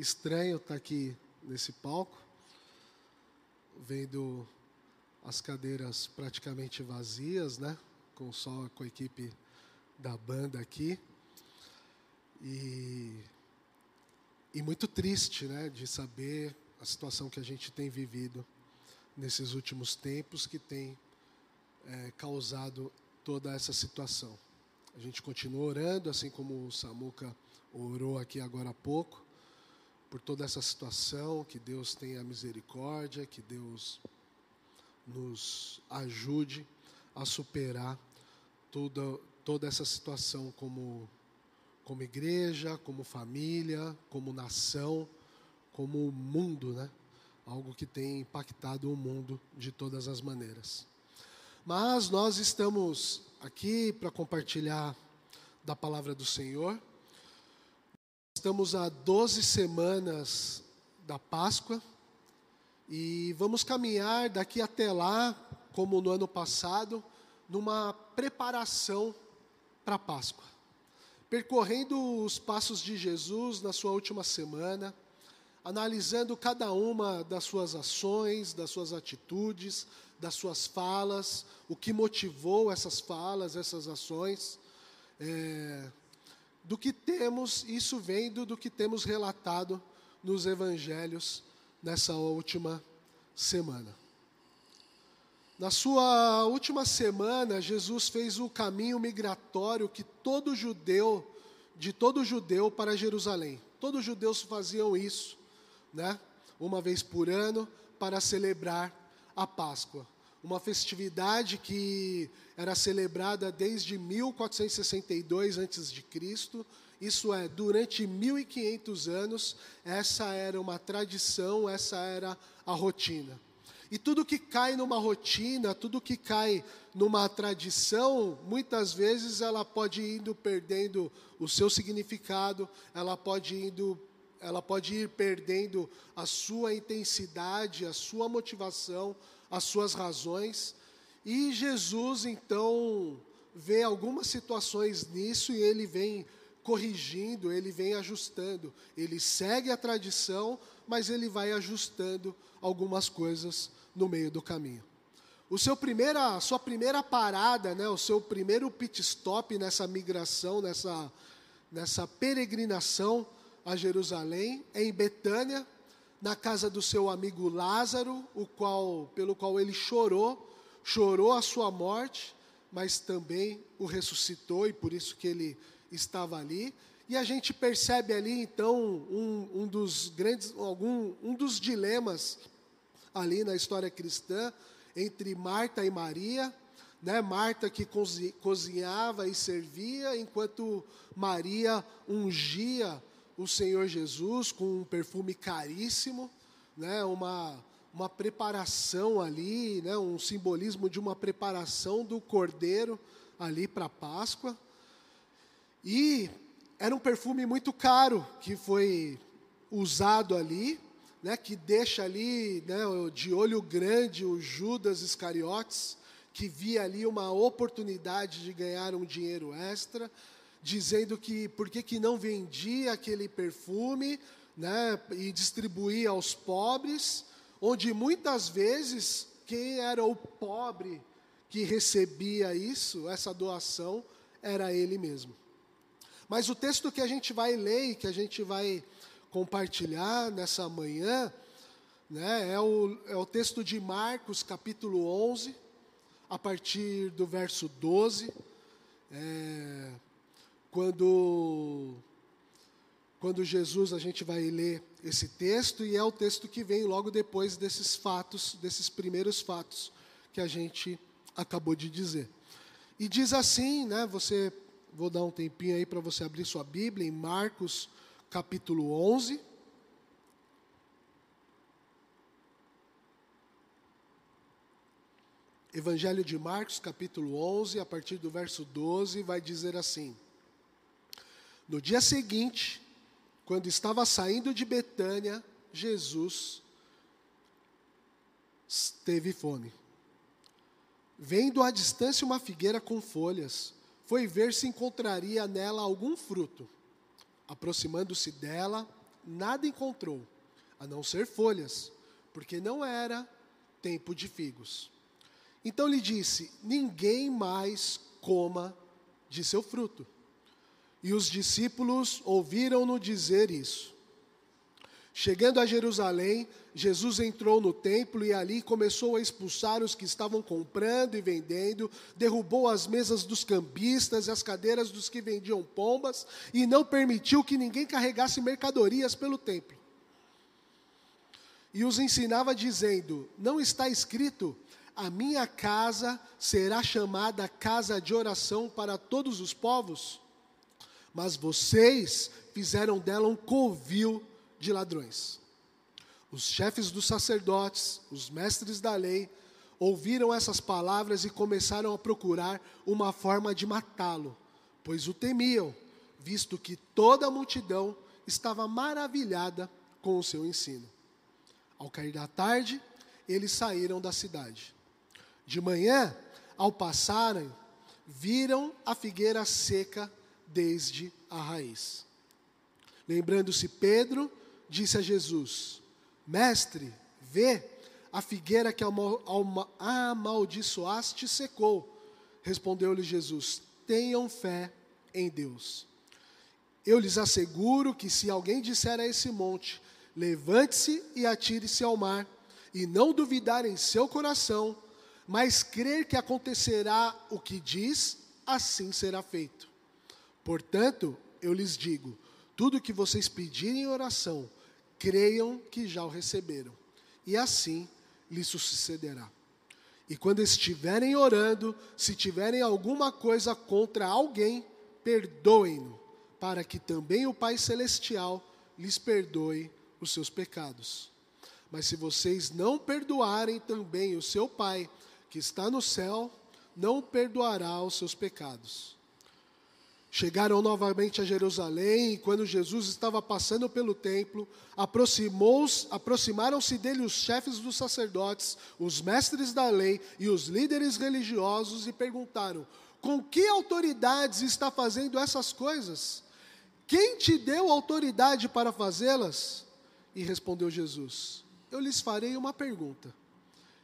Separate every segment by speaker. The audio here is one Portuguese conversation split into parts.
Speaker 1: estranho estar aqui nesse palco, vendo as cadeiras praticamente vazias, né? Com só com a equipe da banda aqui. E, e muito triste, né? De saber a situação que a gente tem vivido nesses últimos tempos que tem é, causado toda essa situação. A gente continua orando, assim como o Samuca orou aqui agora há pouco, por toda essa situação, que Deus tenha misericórdia, que Deus nos ajude a superar toda, toda essa situação como, como igreja, como família, como nação, como mundo, né? Algo que tem impactado o mundo de todas as maneiras. Mas nós estamos aqui para compartilhar da palavra do Senhor. Estamos a 12 semanas da Páscoa e vamos caminhar daqui até lá, como no ano passado, numa preparação para a Páscoa. Percorrendo os passos de Jesus na sua última semana, analisando cada uma das suas ações, das suas atitudes, das suas falas, o que motivou essas falas, essas ações. É, do que temos, isso vem do, do que temos relatado nos evangelhos nessa última semana. Na sua última semana, Jesus fez o caminho migratório que todo judeu, de todo judeu para Jerusalém. Todos os judeus faziam isso, né? Uma vez por ano, para celebrar a Páscoa. Uma festividade que era celebrada desde 1462 a.C. Isso é, durante 1500 anos, essa era uma tradição, essa era a rotina. E tudo que cai numa rotina, tudo que cai numa tradição, muitas vezes ela pode indo perdendo o seu significado, ela pode indo ela pode ir perdendo a sua intensidade, a sua motivação, as suas razões. E Jesus, então, vê algumas situações nisso e ele vem corrigindo, ele vem ajustando. Ele segue a tradição, mas ele vai ajustando algumas coisas no meio do caminho. O seu primeira, sua primeira parada, né, o seu primeiro pit stop nessa migração, nessa, nessa peregrinação a Jerusalém, é em Betânia, na casa do seu amigo Lázaro, o qual, pelo qual ele chorou, chorou a sua morte, mas também o ressuscitou e por isso que ele estava ali. E a gente percebe ali então um, um dos grandes, algum, um dos dilemas ali na história cristã entre Marta e Maria, né? Marta que cozinhava e servia, enquanto Maria ungia o Senhor Jesus com um perfume caríssimo, né, uma, uma preparação ali, né, um simbolismo de uma preparação do cordeiro ali para a Páscoa. E era um perfume muito caro que foi usado ali, né, que deixa ali né, de olho grande o Judas Iscariotes, que via ali uma oportunidade de ganhar um dinheiro extra, dizendo que por que, que não vendia aquele perfume né, e distribuía aos pobres, onde muitas vezes quem era o pobre que recebia isso, essa doação, era ele mesmo. Mas o texto que a gente vai ler e que a gente vai compartilhar nessa manhã, né, é, o, é o texto de Marcos, capítulo 11, a partir do verso 12. É, quando, quando Jesus, a gente vai ler esse texto, e é o texto que vem logo depois desses fatos, desses primeiros fatos que a gente acabou de dizer. E diz assim, né, você, vou dar um tempinho aí para você abrir sua Bíblia, em Marcos capítulo 11. Evangelho de Marcos, capítulo 11, a partir do verso 12, vai dizer assim: no dia seguinte, quando estava saindo de Betânia, Jesus teve fome. Vendo à distância uma figueira com folhas, foi ver se encontraria nela algum fruto. Aproximando-se dela, nada encontrou, a não ser folhas, porque não era tempo de figos. Então lhe disse: Ninguém mais coma de seu fruto. E os discípulos ouviram-no dizer isso. Chegando a Jerusalém, Jesus entrou no templo e ali começou a expulsar os que estavam comprando e vendendo, derrubou as mesas dos cambistas e as cadeiras dos que vendiam pombas e não permitiu que ninguém carregasse mercadorias pelo templo. E os ensinava dizendo: Não está escrito, a minha casa será chamada casa de oração para todos os povos? Mas vocês fizeram dela um covil de ladrões. Os chefes dos sacerdotes, os mestres da lei, ouviram essas palavras e começaram a procurar uma forma de matá-lo, pois o temiam, visto que toda a multidão estava maravilhada com o seu ensino. Ao cair da tarde, eles saíram da cidade. De manhã, ao passarem, viram a figueira seca desde a raiz. Lembrando-se Pedro, disse a Jesus: Mestre, vê, a figueira que amaldiçoaste secou. Respondeu-lhe Jesus: Tenham fé em Deus. Eu lhes asseguro que se alguém disser a esse monte: Levante-se e atire-se ao mar, e não duvidar em seu coração, mas crer que acontecerá o que diz, assim será feito. Portanto, eu lhes digo: tudo o que vocês pedirem em oração, creiam que já o receberam, e assim lhes sucederá. E quando estiverem orando, se tiverem alguma coisa contra alguém, perdoem-no, para que também o Pai Celestial lhes perdoe os seus pecados. Mas se vocês não perdoarem também o seu Pai, que está no céu, não perdoará os seus pecados. Chegaram novamente a Jerusalém, e quando Jesus estava passando pelo templo, aproximaram-se dele os chefes dos sacerdotes, os mestres da lei e os líderes religiosos e perguntaram: Com que autoridades está fazendo essas coisas? Quem te deu autoridade para fazê-las? E respondeu Jesus: Eu lhes farei uma pergunta.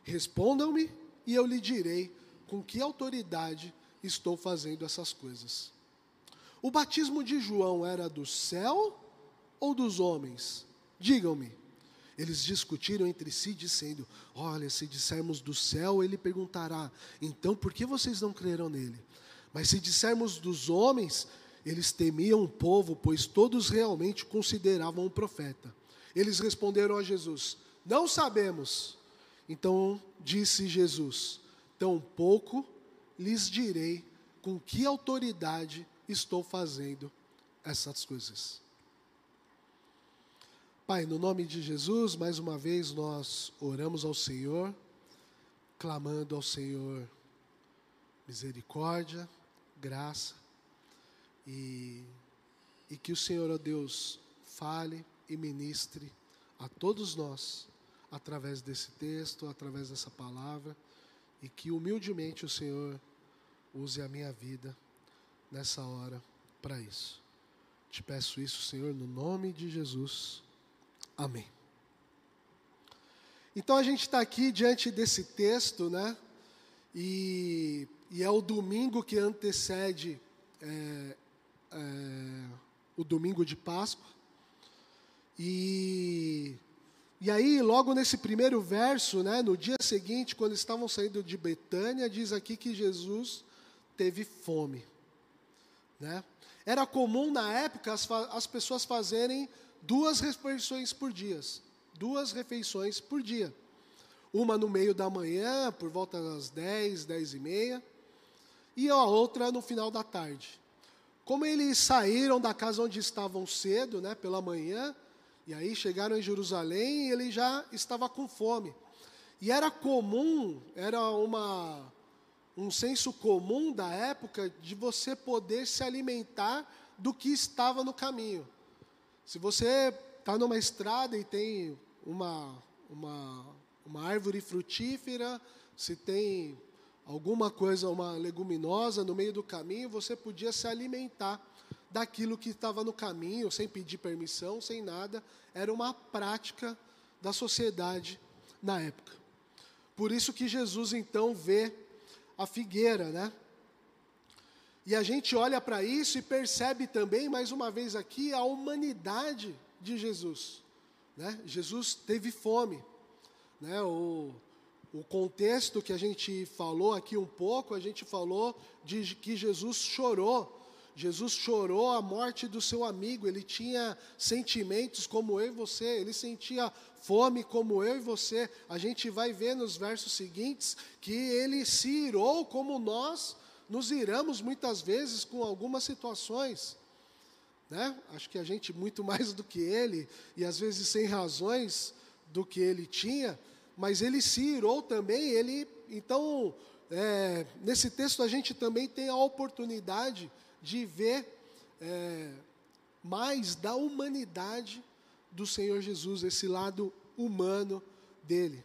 Speaker 1: Respondam-me e eu lhe direi com que autoridade estou fazendo essas coisas. O batismo de João era do céu ou dos homens? Digam-me. Eles discutiram entre si, dizendo: Olha, se dissermos do céu, ele perguntará: Então por que vocês não creram nele? Mas se dissermos dos homens, eles temiam o povo, pois todos realmente o consideravam um profeta. Eles responderam a Jesus: Não sabemos. Então disse Jesus: Tampouco lhes direi com que autoridade estou fazendo essas coisas. Pai, no nome de Jesus, mais uma vez nós oramos ao Senhor, clamando ao Senhor misericórdia, graça, e, e que o Senhor, ó Deus, fale e ministre a todos nós, através desse texto, através dessa palavra, e que humildemente o Senhor use a minha vida nessa hora para isso. Te peço isso, Senhor, no nome de Jesus. Amém. Então a gente está aqui diante desse texto, né? E, e, é o domingo que antecede é, é, o domingo de Páscoa. E, e aí, logo nesse primeiro verso, né, no dia seguinte, quando estavam saindo de Betânia, diz aqui que Jesus teve fome. Né? Era comum na época as, as pessoas fazerem duas refeições por dia, duas refeições por dia. Uma no meio da manhã, por volta das 10, 10 e meia, e a outra no final da tarde. Como eles saíram da casa onde estavam cedo, né, pela manhã, e aí chegaram em Jerusalém ele já estava com fome. E era comum, era uma um senso comum da época de você poder se alimentar do que estava no caminho. Se você está numa estrada e tem uma, uma, uma árvore frutífera, se tem alguma coisa, uma leguminosa no meio do caminho, você podia se alimentar daquilo que estava no caminho, sem pedir permissão, sem nada. Era uma prática da sociedade na época. Por isso que Jesus então vê a figueira, né? E a gente olha para isso e percebe também, mais uma vez aqui, a humanidade de Jesus. Né? Jesus teve fome. Né? O, o contexto que a gente falou aqui um pouco, a gente falou de que Jesus chorou. Jesus chorou a morte do seu amigo, ele tinha sentimentos como eu e você, ele sentia fome como eu e você. A gente vai ver nos versos seguintes que ele se irou como nós nos iramos muitas vezes com algumas situações. Né? Acho que a gente, muito mais do que ele, e às vezes sem razões do que ele tinha, mas ele se irou também. Ele, então, é, nesse texto a gente também tem a oportunidade de ver é, mais da humanidade do Senhor Jesus, esse lado humano dele.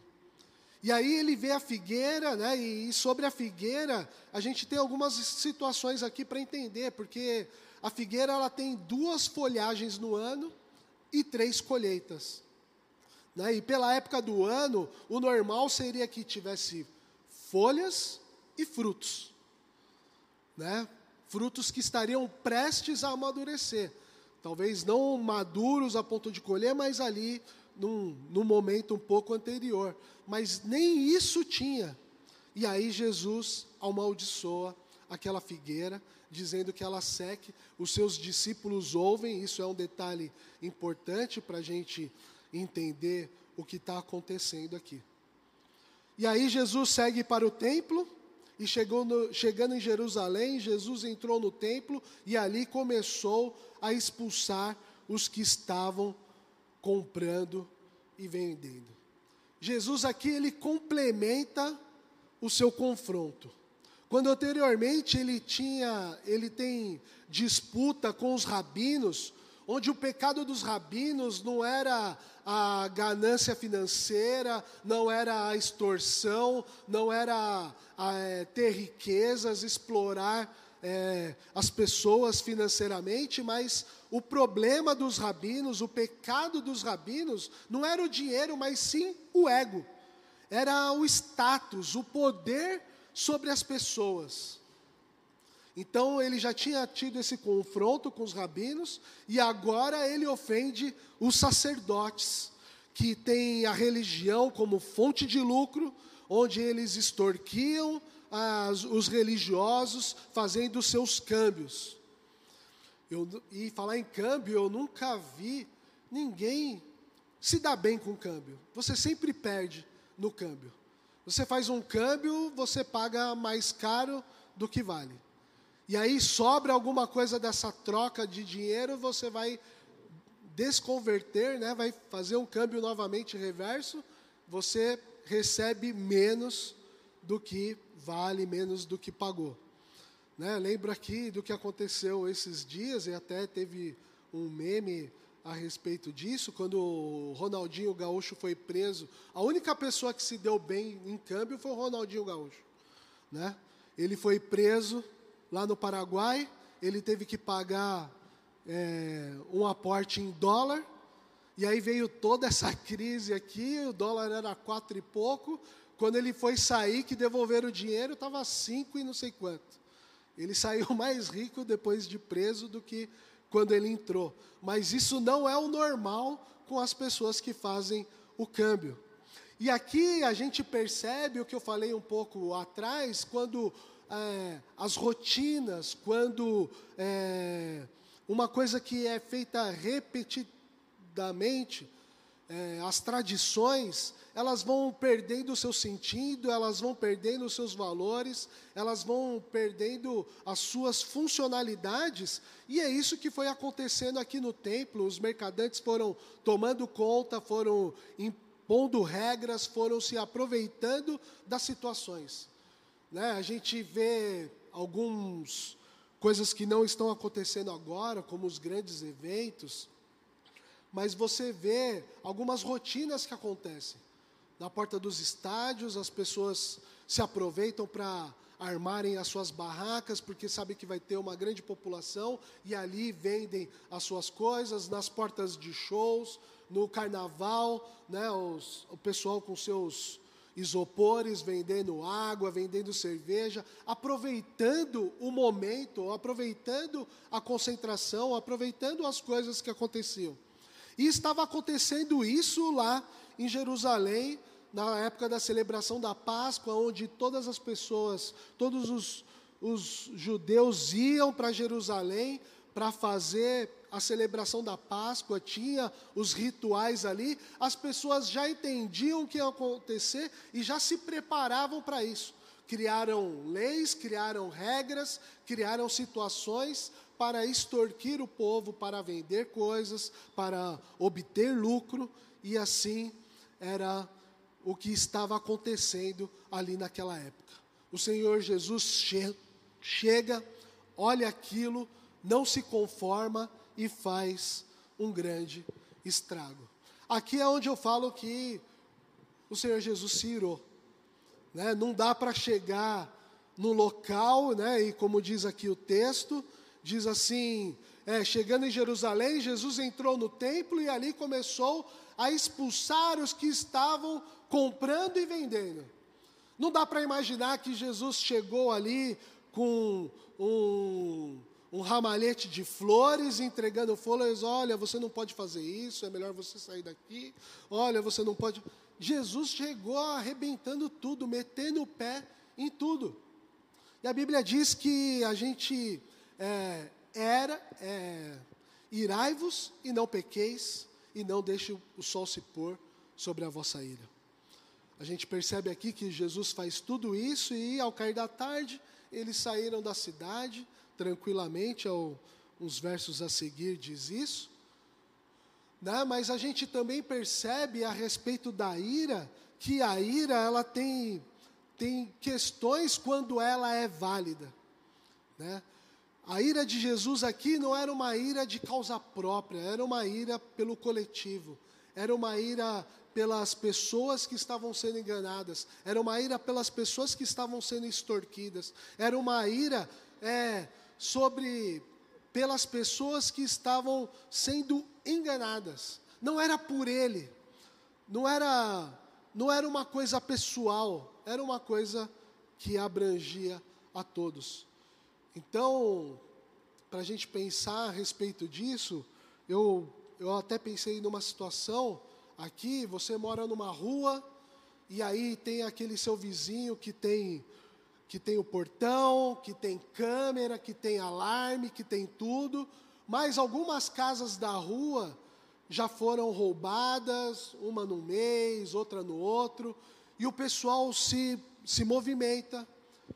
Speaker 1: E aí ele vê a figueira, né? E sobre a figueira, a gente tem algumas situações aqui para entender, porque a figueira ela tem duas folhagens no ano e três colheitas. Né? E pela época do ano, o normal seria que tivesse folhas e frutos. Né? Frutos que estariam prestes a amadurecer. Talvez não maduros a ponto de colher, mas ali num, num momento um pouco anterior. Mas nem isso tinha. E aí Jesus amaldiçoa aquela figueira, dizendo que ela seque. Os seus discípulos ouvem, isso é um detalhe importante para a gente entender o que está acontecendo aqui. E aí Jesus segue para o templo, e chegou no, chegando em Jerusalém, Jesus entrou no templo e ali começou a expulsar os que estavam comprando e vendendo. Jesus aqui ele complementa o seu confronto. Quando anteriormente ele tinha, ele tem disputa com os rabinos, onde o pecado dos rabinos não era a ganância financeira, não era a extorsão, não era a, é, ter riquezas, explorar é, as pessoas financeiramente, mas o problema dos rabinos, o pecado dos rabinos, não era o dinheiro, mas sim o ego. Era o status, o poder sobre as pessoas. Então ele já tinha tido esse confronto com os rabinos e agora ele ofende os sacerdotes, que têm a religião como fonte de lucro, onde eles extorquiam as, os religiosos fazendo seus câmbios. Eu, e falar em câmbio, eu nunca vi ninguém se dar bem com câmbio. Você sempre perde no câmbio. Você faz um câmbio, você paga mais caro do que vale. E aí sobra alguma coisa dessa troca de dinheiro, você vai desconverter, né, vai fazer um câmbio novamente reverso, você recebe menos do que vale, menos do que pagou. Né? Lembro aqui do que aconteceu esses dias, e até teve um meme a respeito disso, quando o Ronaldinho Gaúcho foi preso. A única pessoa que se deu bem em câmbio foi o Ronaldinho Gaúcho. Né? Ele foi preso lá no Paraguai, ele teve que pagar é, um aporte em dólar, e aí veio toda essa crise aqui, o dólar era quatro e pouco, quando ele foi sair, que devolveram o dinheiro, estava cinco e não sei quanto. Ele saiu mais rico depois de preso do que quando ele entrou. Mas isso não é o normal com as pessoas que fazem o câmbio. E aqui a gente percebe o que eu falei um pouco atrás, quando é, as rotinas, quando é, uma coisa que é feita repetidamente, é, as tradições, elas vão perdendo o seu sentido, elas vão perdendo os seus valores, elas vão perdendo as suas funcionalidades, e é isso que foi acontecendo aqui no templo. Os mercadantes foram tomando conta, foram impondo regras, foram se aproveitando das situações. Né? A gente vê algumas coisas que não estão acontecendo agora, como os grandes eventos, mas você vê algumas rotinas que acontecem. Na porta dos estádios, as pessoas se aproveitam para armarem as suas barracas, porque sabem que vai ter uma grande população, e ali vendem as suas coisas, nas portas de shows, no carnaval, né, os, o pessoal com seus isopores, vendendo água, vendendo cerveja, aproveitando o momento, aproveitando a concentração, aproveitando as coisas que aconteciam. E estava acontecendo isso lá em Jerusalém, na época da celebração da Páscoa, onde todas as pessoas, todos os, os judeus iam para Jerusalém para fazer a celebração da Páscoa, tinha os rituais ali, as pessoas já entendiam o que ia acontecer e já se preparavam para isso. Criaram leis, criaram regras, criaram situações para extorquir o povo, para vender coisas, para obter lucro, e assim era o que estava acontecendo ali naquela época. O Senhor Jesus che chega, olha aquilo, não se conforma e faz um grande estrago. Aqui é onde eu falo que o Senhor Jesus se irou. Né? Não dá para chegar no local, né? e como diz aqui o texto, diz assim: é, chegando em Jerusalém, Jesus entrou no templo e ali começou a expulsar os que estavam comprando e vendendo. Não dá para imaginar que Jesus chegou ali com um, um ramalhete de flores, entregando flores. Olha, você não pode fazer isso, é melhor você sair daqui. Olha, você não pode. Jesus chegou arrebentando tudo, metendo o pé em tudo. E a Bíblia diz que a gente é, era, é, irai-vos e não pequeis, e não deixe o sol se pôr sobre a vossa ira. A gente percebe aqui que Jesus faz tudo isso e ao cair da tarde, eles saíram da cidade tranquilamente, ao, uns versos a seguir diz isso. Né? Mas a gente também percebe a respeito da ira, que a ira ela tem, tem questões quando ela é válida. Né? A ira de Jesus aqui não era uma ira de causa própria, era uma ira pelo coletivo, era uma ira pelas pessoas que estavam sendo enganadas, era uma ira pelas pessoas que estavam sendo extorquidas, era uma ira é, sobre pelas pessoas que estavam sendo enganadas. Não era por ele, não era não era uma coisa pessoal, era uma coisa que abrangia a todos. Então, para a gente pensar a respeito disso, eu, eu até pensei numa situação aqui, você mora numa rua, e aí tem aquele seu vizinho que tem que tem o portão, que tem câmera, que tem alarme, que tem tudo, mas algumas casas da rua já foram roubadas, uma no mês, outra no outro, e o pessoal se, se movimenta,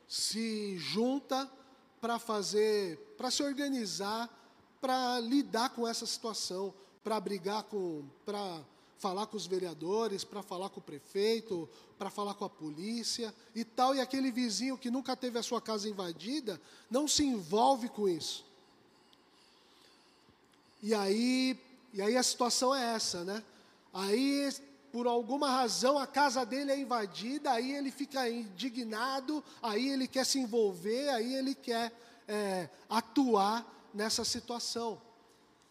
Speaker 1: se junta para fazer, para se organizar, para lidar com essa situação, para brigar com, para falar com os vereadores, para falar com o prefeito, para falar com a polícia e tal, e aquele vizinho que nunca teve a sua casa invadida, não se envolve com isso. E aí, e aí a situação é essa, né? Aí por alguma razão a casa dele é invadida, aí ele fica indignado, aí ele quer se envolver, aí ele quer é, atuar nessa situação.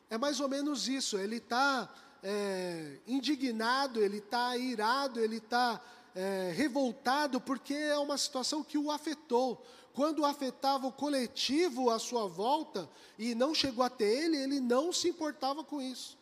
Speaker 1: É mais ou menos isso, ele está é, indignado, ele está irado, ele está é, revoltado, porque é uma situação que o afetou. Quando afetava o coletivo à sua volta e não chegou até ele, ele não se importava com isso.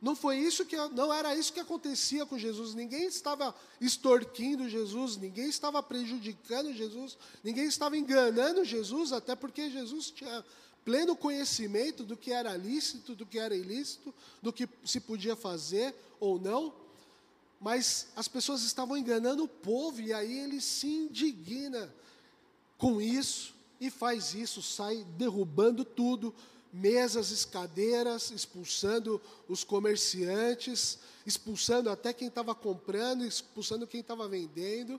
Speaker 1: Não foi isso que não era isso que acontecia com Jesus. Ninguém estava extorquindo Jesus, ninguém estava prejudicando Jesus, ninguém estava enganando Jesus, até porque Jesus tinha pleno conhecimento do que era lícito, do que era ilícito, do que se podia fazer ou não. Mas as pessoas estavam enganando o povo e aí ele se indigna com isso e faz isso, sai derrubando tudo, mesas, escadeiras, expulsando os comerciantes, expulsando até quem estava comprando, expulsando quem estava vendendo.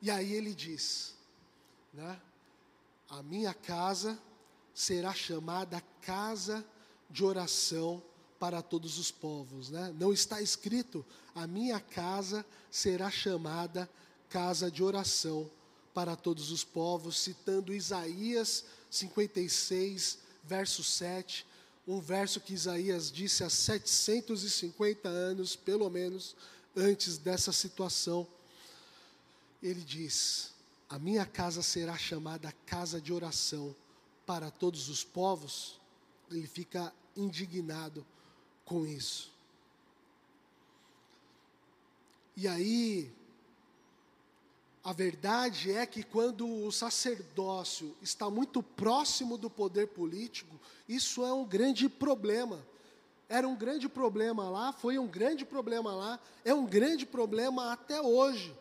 Speaker 1: E aí ele diz, né? A minha casa será chamada casa de oração para todos os povos, né? Não está escrito a minha casa será chamada casa de oração para todos os povos, citando Isaías 56, verso 7, um verso que Isaías disse há 750 anos, pelo menos, antes dessa situação. Ele diz: A minha casa será chamada casa de oração para todos os povos. Ele fica indignado com isso. E aí, a verdade é que quando o sacerdócio está muito próximo do poder político, isso é um grande problema. Era um grande problema lá, foi um grande problema lá, é um grande problema até hoje.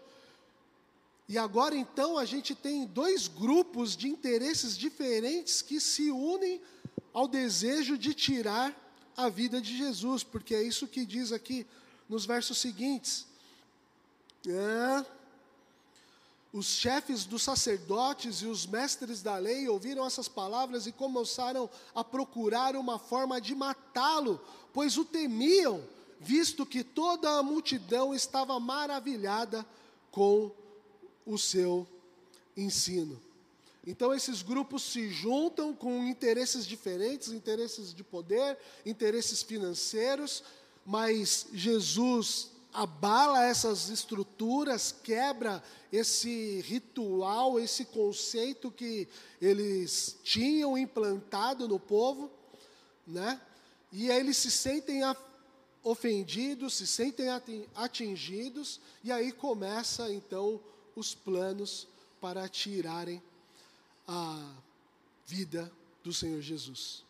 Speaker 1: E agora então a gente tem dois grupos de interesses diferentes que se unem ao desejo de tirar a vida de Jesus, porque é isso que diz aqui nos versos seguintes. É, os chefes dos sacerdotes e os mestres da lei ouviram essas palavras e começaram a procurar uma forma de matá-lo, pois o temiam, visto que toda a multidão estava maravilhada com o seu ensino. Então, esses grupos se juntam com interesses diferentes interesses de poder, interesses financeiros mas Jesus abala essas estruturas, quebra esse ritual, esse conceito que eles tinham implantado no povo, né? E aí eles se sentem ofendidos, se sentem atingidos, e aí começa então os planos para tirarem a vida do Senhor Jesus.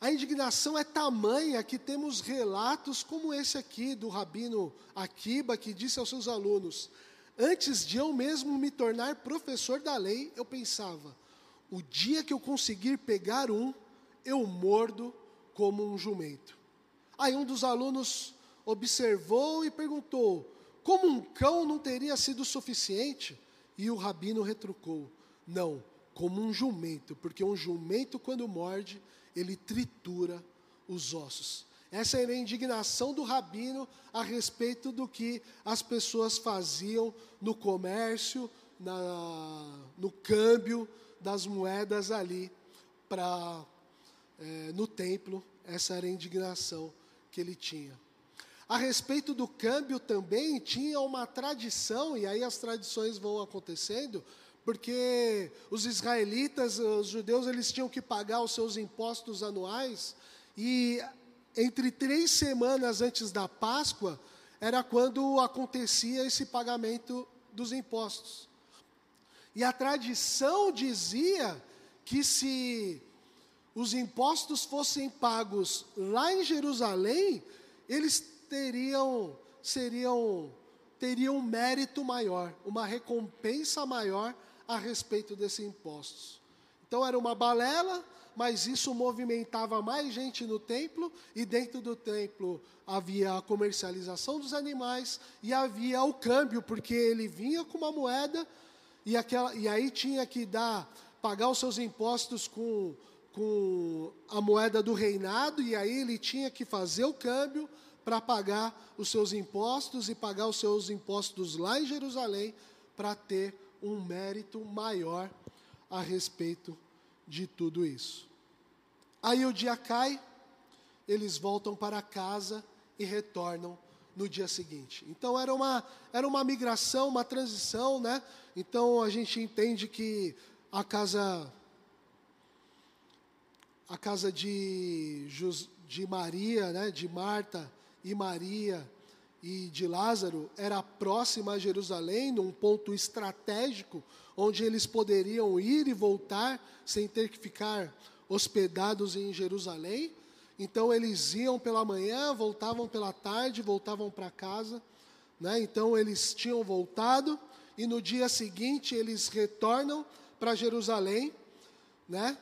Speaker 1: A indignação é tamanha que temos relatos como esse aqui do rabino Akiba, que disse aos seus alunos: Antes de eu mesmo me tornar professor da lei, eu pensava: o dia que eu conseguir pegar um, eu mordo como um jumento. Aí um dos alunos observou e perguntou: como um cão não teria sido suficiente? E o rabino retrucou: não, como um jumento, porque um jumento, quando morde, ele tritura os ossos. Essa era a indignação do rabino a respeito do que as pessoas faziam no comércio, na, no câmbio das moedas ali para é, no templo. Essa era a indignação que ele tinha. A respeito do câmbio também tinha uma tradição, e aí as tradições vão acontecendo, porque os israelitas, os judeus, eles tinham que pagar os seus impostos anuais, e entre três semanas antes da Páscoa, era quando acontecia esse pagamento dos impostos. E a tradição dizia que se os impostos fossem pagos lá em Jerusalém, eles teriam, seriam, teriam um mérito maior, uma recompensa maior a respeito desses impostos. Então era uma balela, mas isso movimentava mais gente no templo, e dentro do templo havia a comercialização dos animais e havia o câmbio, porque ele vinha com uma moeda e, aquela, e aí tinha que dar, pagar os seus impostos com, com a moeda do reinado, e aí ele tinha que fazer o câmbio para pagar os seus impostos e pagar os seus impostos lá em Jerusalém para ter um mérito maior a respeito de tudo isso. Aí o dia cai, eles voltam para casa e retornam no dia seguinte. Então era uma, era uma migração, uma transição, né? Então a gente entende que a casa a casa de, de Maria, né, de Marta e Maria, e de Lázaro era próxima a Jerusalém, num ponto estratégico, onde eles poderiam ir e voltar sem ter que ficar hospedados em Jerusalém. Então eles iam pela manhã, voltavam pela tarde, voltavam para casa. Né? Então eles tinham voltado e no dia seguinte eles retornam para Jerusalém, né?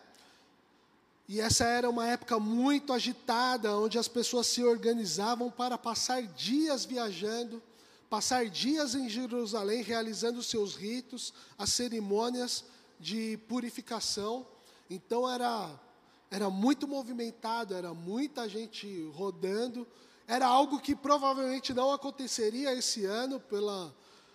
Speaker 1: E essa era uma época muito agitada, onde as pessoas se organizavam para passar dias viajando, passar dias em Jerusalém realizando seus ritos, as cerimônias de purificação. Então era era muito movimentado, era muita gente rodando. Era algo que provavelmente não aconteceria esse ano pela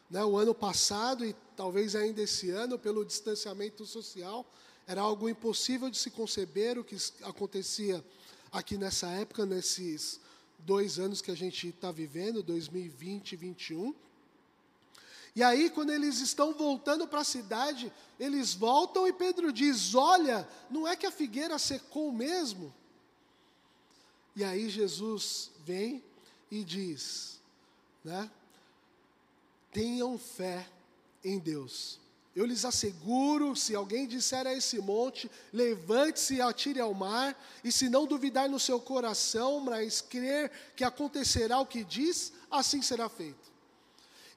Speaker 1: Né, o ano passado e talvez ainda esse ano, pelo distanciamento social, era algo impossível de se conceber o que acontecia aqui nessa época, nesses dois anos que a gente está vivendo, 2020 e 2021. E aí, quando eles estão voltando para a cidade, eles voltam e Pedro diz: Olha, não é que a figueira secou mesmo? E aí Jesus vem e diz, né? Tenham fé em Deus. Eu lhes asseguro, se alguém disser a esse monte, levante-se e atire ao mar, e se não duvidar no seu coração, mas crer que acontecerá o que diz, assim será feito.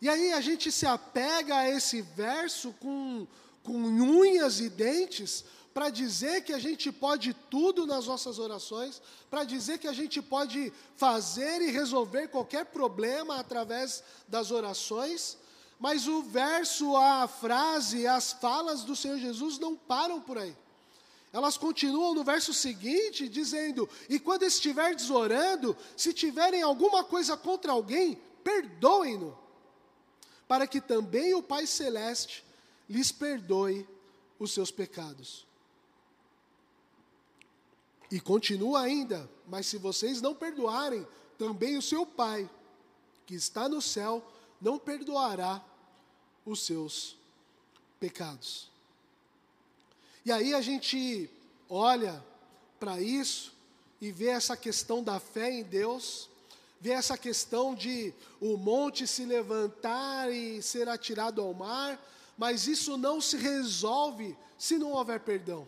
Speaker 1: E aí a gente se apega a esse verso com, com unhas e dentes, para dizer que a gente pode tudo nas nossas orações, para dizer que a gente pode fazer e resolver qualquer problema através das orações, mas o verso, a frase, as falas do Senhor Jesus não param por aí. Elas continuam no verso seguinte, dizendo: E quando estiverdes orando, se tiverem alguma coisa contra alguém, perdoem-no, para que também o Pai Celeste lhes perdoe os seus pecados. E continua ainda: Mas se vocês não perdoarem, também o seu Pai, que está no céu, não perdoará os seus pecados. E aí a gente olha para isso e vê essa questão da fé em Deus, vê essa questão de o monte se levantar e ser atirado ao mar, mas isso não se resolve se não houver perdão.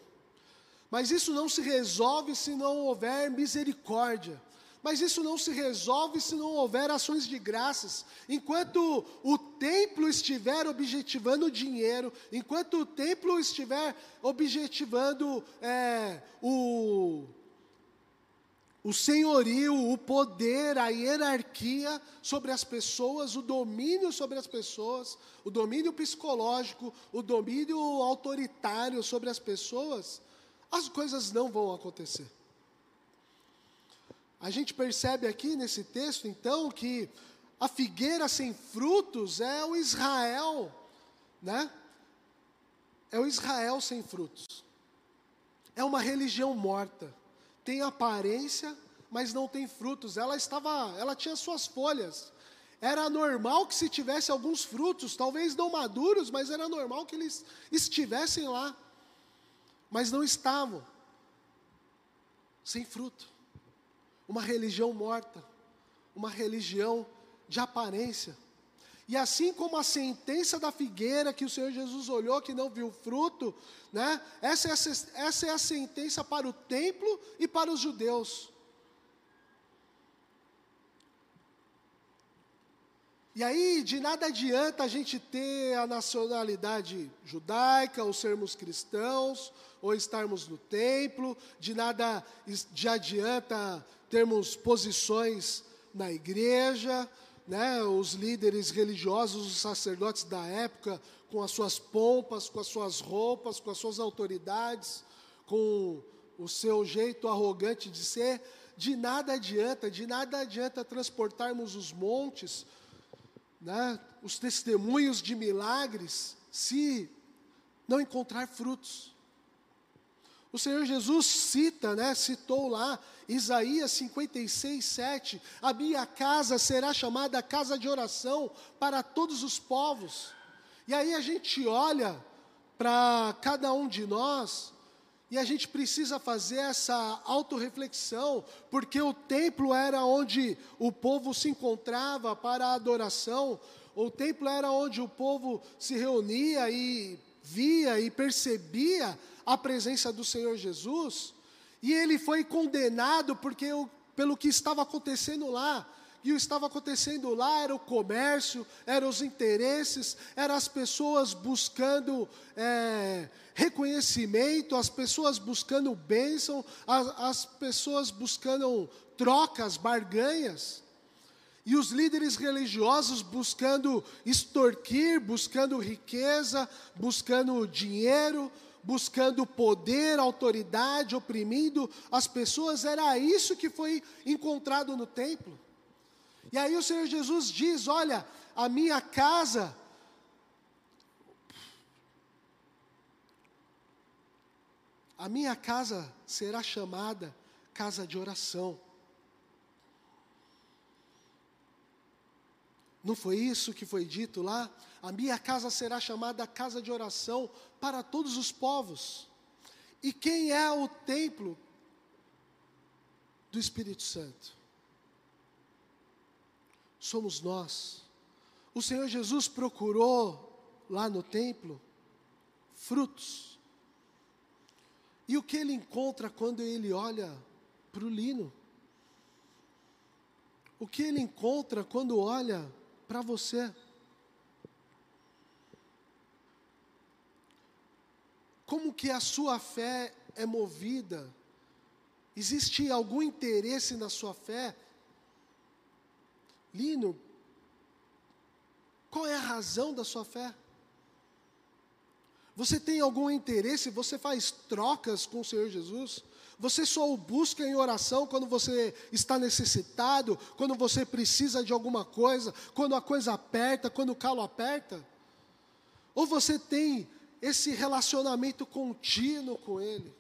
Speaker 1: Mas isso não se resolve se não houver misericórdia. Mas isso não se resolve se não houver ações de graças. Enquanto o templo estiver objetivando dinheiro, enquanto o templo estiver objetivando é, o, o senhorio, o poder, a hierarquia sobre as pessoas, o domínio sobre as pessoas, o domínio psicológico, o domínio autoritário sobre as pessoas, as coisas não vão acontecer. A gente percebe aqui nesse texto, então, que a figueira sem frutos é o Israel, né? É o Israel sem frutos. É uma religião morta. Tem aparência, mas não tem frutos. Ela estava, ela tinha suas folhas. Era normal que se tivesse alguns frutos, talvez não maduros, mas era normal que eles estivessem lá. Mas não estavam. Sem fruto uma religião morta, uma religião de aparência. E assim como a sentença da figueira que o Senhor Jesus olhou que não viu fruto, né? Essa é a, essa é a sentença para o templo e para os judeus. E aí, de nada adianta a gente ter a nacionalidade judaica, ou sermos cristãos, ou estarmos no templo, de nada de adianta termos posições na igreja, né, os líderes religiosos, os sacerdotes da época, com as suas pompas, com as suas roupas, com as suas autoridades, com o seu jeito arrogante de ser, de nada adianta, de nada adianta transportarmos os montes, né, os testemunhos de milagres, se não encontrar frutos. O Senhor Jesus cita, né, citou lá, Isaías 56, 7, a minha casa será chamada casa de oração para todos os povos. E aí a gente olha para cada um de nós e a gente precisa fazer essa autorreflexão, porque o templo era onde o povo se encontrava para a adoração, o templo era onde o povo se reunia e via e percebia a presença do Senhor Jesus, e ele foi condenado porque pelo que estava acontecendo lá. E o que estava acontecendo lá era o comércio, eram os interesses, eram as pessoas buscando é, reconhecimento, as pessoas buscando bênção, as, as pessoas buscando trocas, barganhas. E os líderes religiosos buscando extorquir, buscando riqueza, buscando dinheiro, buscando poder, autoridade, oprimindo as pessoas, era isso que foi encontrado no templo. E aí o Senhor Jesus diz: Olha, a minha casa. A minha casa será chamada casa de oração. Não foi isso que foi dito lá? A minha casa será chamada casa de oração para todos os povos. E quem é o templo do Espírito Santo? Somos nós. O Senhor Jesus procurou lá no templo frutos. E o que ele encontra quando ele olha para o lino? O que ele encontra quando olha para você. Como que a sua fé é movida? Existe algum interesse na sua fé? Lino, qual é a razão da sua fé? Você tem algum interesse? Você faz trocas com o Senhor Jesus? Você só o busca em oração quando você está necessitado, quando você precisa de alguma coisa, quando a coisa aperta, quando o calo aperta? Ou você tem esse relacionamento contínuo com Ele?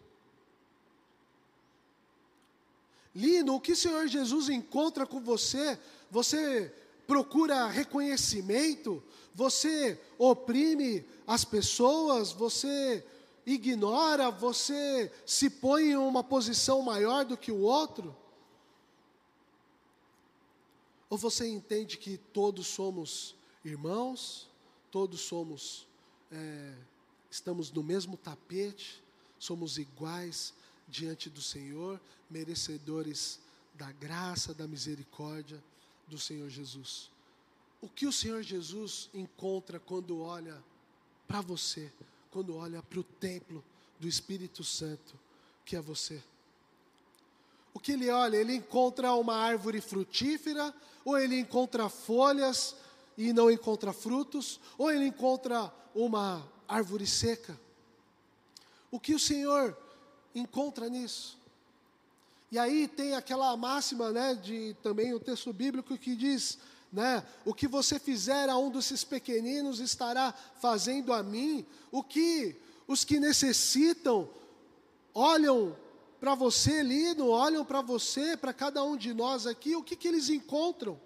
Speaker 1: Lino, o que o Senhor Jesus encontra com você? Você procura reconhecimento? Você oprime as pessoas? Você ignora, você se põe em uma posição maior do que o outro? Ou você entende que todos somos irmãos, todos somos, é, estamos no mesmo tapete, somos iguais diante do Senhor, merecedores da graça, da misericórdia do Senhor Jesus? O que o Senhor Jesus encontra quando olha para você? Quando olha para o templo do Espírito Santo, que é você. O que ele olha? Ele encontra uma árvore frutífera, ou ele encontra folhas e não encontra frutos, ou ele encontra uma árvore seca. O que o Senhor encontra nisso? E aí tem aquela máxima, né, de também o texto bíblico que diz: né? O que você fizer a um desses pequeninos estará fazendo a mim. O que os que necessitam olham para você, Lino, olham para você, para cada um de nós aqui, o que, que eles encontram?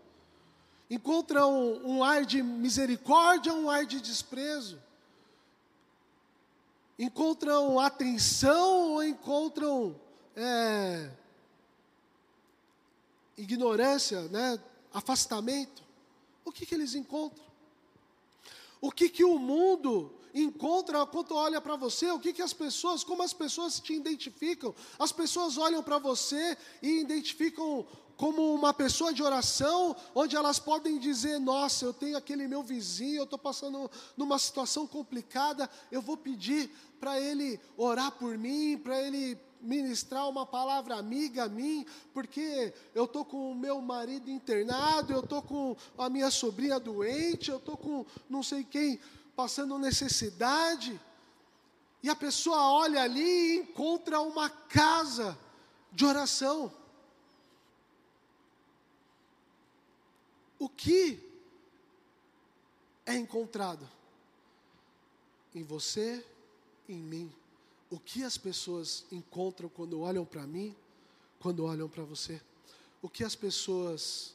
Speaker 1: Encontram um, um ar de misericórdia, um ar de desprezo? Encontram atenção ou encontram é, ignorância, né? Afastamento, o que, que eles encontram? O que, que o mundo encontra quando olha para você? O que, que as pessoas, como as pessoas te identificam? As pessoas olham para você e identificam como uma pessoa de oração, onde elas podem dizer: Nossa, eu tenho aquele meu vizinho, eu estou passando numa situação complicada, eu vou pedir para ele orar por mim, para ele ministrar uma palavra amiga a mim, porque eu estou com o meu marido internado, eu estou com a minha sobrinha doente, eu estou com não sei quem passando necessidade. E a pessoa olha ali e encontra uma casa de oração. O que é encontrado em você, em mim? O que as pessoas encontram quando olham para mim, quando olham para você. O que as pessoas,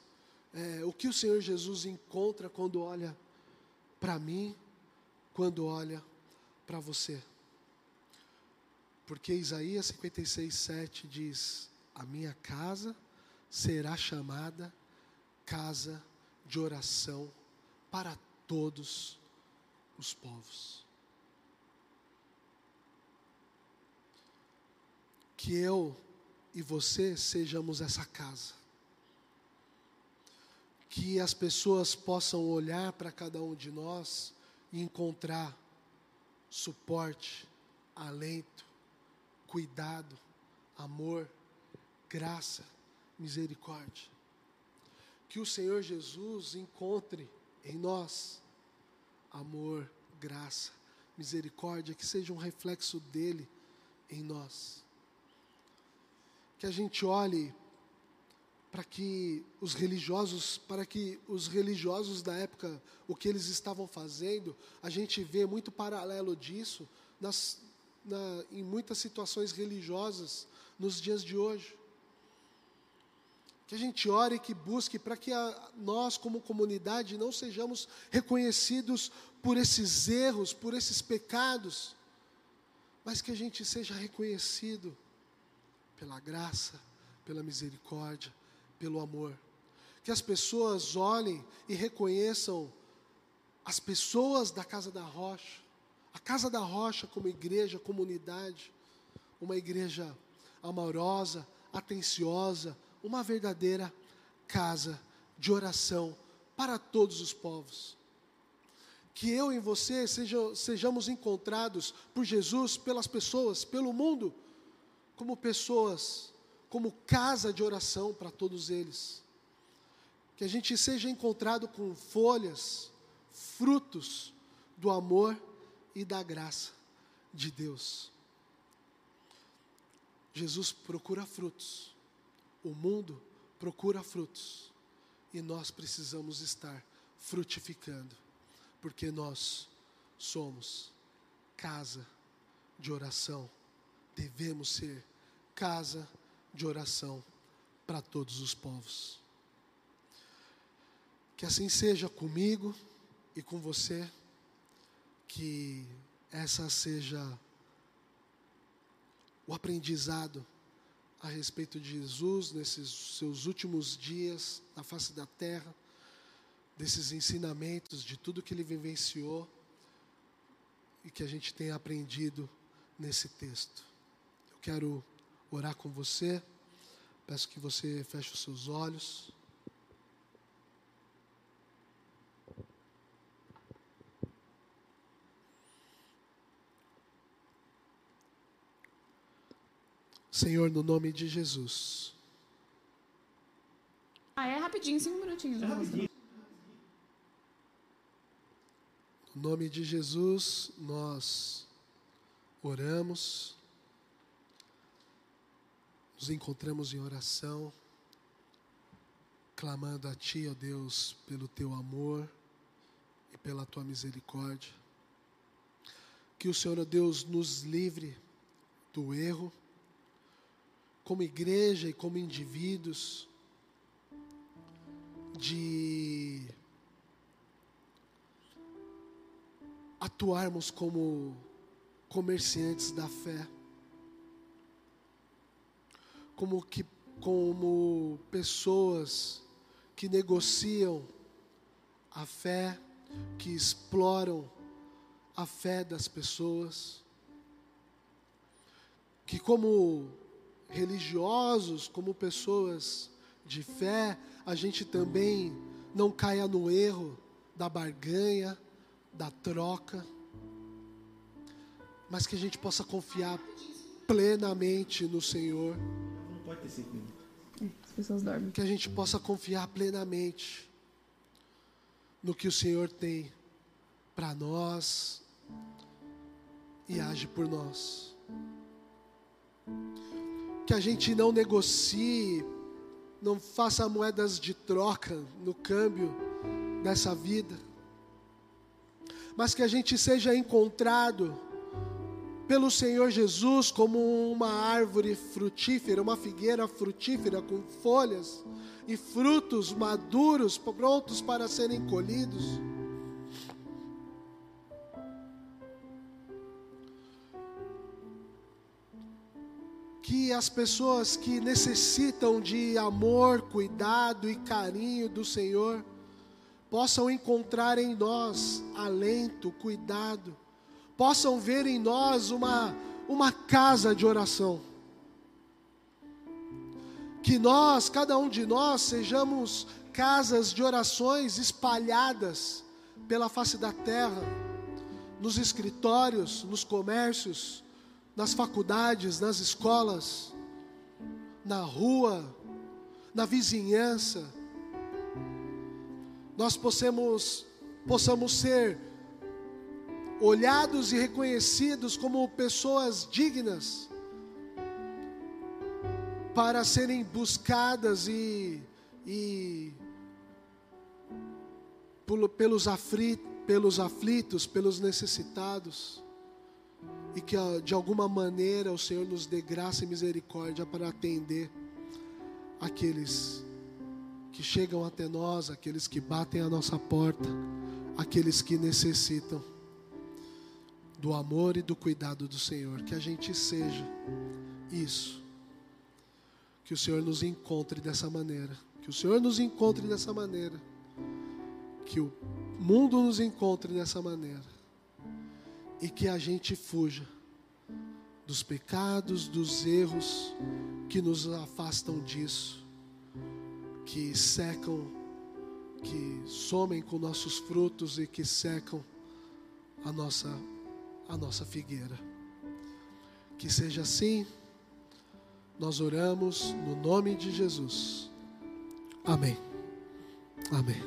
Speaker 1: é, o que o Senhor Jesus encontra quando olha para mim, quando olha para você. Porque Isaías 56, 7 diz: A minha casa será chamada casa de oração para todos os povos. Que eu e você sejamos essa casa. Que as pessoas possam olhar para cada um de nós e encontrar suporte, alento, cuidado, amor, graça, misericórdia. Que o Senhor Jesus encontre em nós amor, graça, misericórdia, que seja um reflexo dele em nós que a gente olhe para que os religiosos, para que os religiosos da época, o que eles estavam fazendo, a gente vê muito paralelo disso nas, na, em muitas situações religiosas nos dias de hoje. Que a gente ore e que busque para que a, nós, como comunidade, não sejamos reconhecidos por esses erros, por esses pecados, mas que a gente seja reconhecido pela graça, pela misericórdia, pelo amor. Que as pessoas olhem e reconheçam as pessoas da Casa da Rocha, a Casa da Rocha como igreja, comunidade, uma igreja amorosa, atenciosa, uma verdadeira casa de oração para todos os povos. Que eu e você seja, sejamos encontrados por Jesus, pelas pessoas, pelo mundo, como pessoas, como casa de oração para todos eles. Que a gente seja encontrado com folhas, frutos do amor e da graça de Deus. Jesus procura frutos, o mundo procura frutos, e nós precisamos estar frutificando, porque nós somos casa de oração, devemos ser casa de oração para todos os povos. Que assim seja comigo e com você, que essa seja o aprendizado a respeito de Jesus nesses seus últimos dias na face da terra, desses ensinamentos, de tudo que ele vivenciou e que a gente tem aprendido nesse texto. Eu quero orar com você, peço que você feche os seus olhos. Senhor, no nome de Jesus.
Speaker 2: Ah, é rapidinho, cinco minutinhos. É rapidinho.
Speaker 1: No nome de Jesus, nós oramos, nos encontramos em oração, clamando a Ti, ó Deus, pelo Teu amor e pela Tua misericórdia. Que o Senhor, ó Deus, nos livre do erro, como igreja e como indivíduos, de atuarmos como comerciantes da fé, como que como pessoas que negociam a fé, que exploram a fé das pessoas, que como religiosos, como pessoas de fé, a gente também não caia no erro da barganha, da troca, mas que a gente possa confiar plenamente no Senhor.
Speaker 3: Não pode ter cinco minutos.
Speaker 2: É, as pessoas dormem.
Speaker 1: Que a gente possa confiar plenamente no que o Senhor tem para nós e age por nós que a gente não negocie, não faça moedas de troca no câmbio dessa vida, mas que a gente seja encontrado pelo Senhor Jesus como uma árvore frutífera, uma figueira frutífera com folhas e frutos maduros, prontos para serem colhidos. que as pessoas que necessitam de amor, cuidado e carinho do Senhor possam encontrar em nós alento, cuidado, possam ver em nós uma, uma casa de oração. Que nós, cada um de nós, sejamos casas de orações espalhadas pela face da terra, nos escritórios, nos comércios, nas faculdades, nas escolas, na rua, na vizinhança, nós possamos, possamos ser olhados e reconhecidos como pessoas dignas para serem buscadas e, e pelos, aflitos, pelos aflitos, pelos necessitados e que de alguma maneira o Senhor nos dê graça e misericórdia para atender aqueles que chegam até nós, aqueles que batem a nossa porta, aqueles que necessitam do amor e do cuidado do Senhor. Que a gente seja isso. Que o Senhor nos encontre dessa maneira. Que o Senhor nos encontre dessa maneira. Que o mundo nos encontre dessa maneira. E que a gente fuja dos pecados, dos erros que nos afastam disso, que secam, que somem com nossos frutos e que secam a nossa a nossa figueira. Que seja assim. Nós oramos no nome de Jesus. Amém. Amém.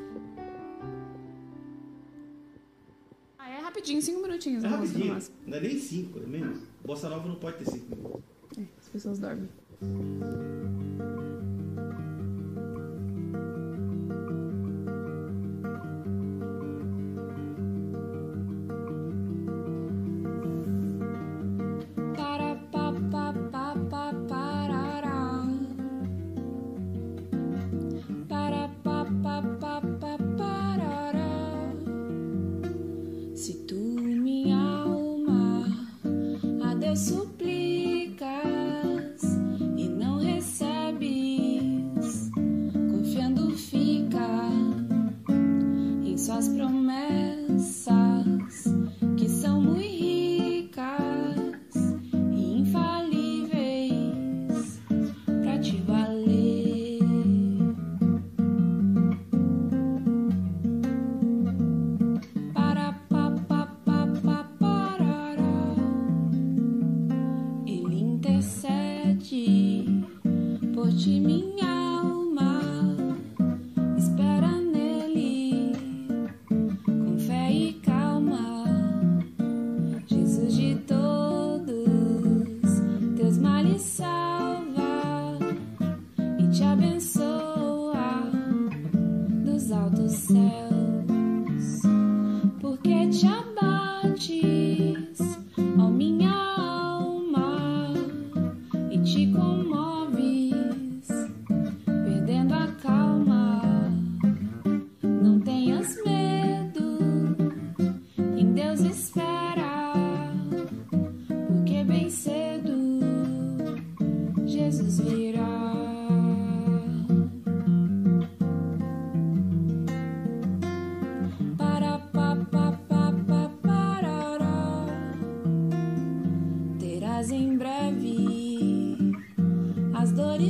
Speaker 2: Ah, é rapidinho, cinco minutinhos.
Speaker 3: É
Speaker 2: né, moça, no
Speaker 3: rapidinho. Não é nem cinco, é menos. Bossa nova não pode ter cinco minutos.
Speaker 2: É, as pessoas dormem.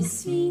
Speaker 2: suis.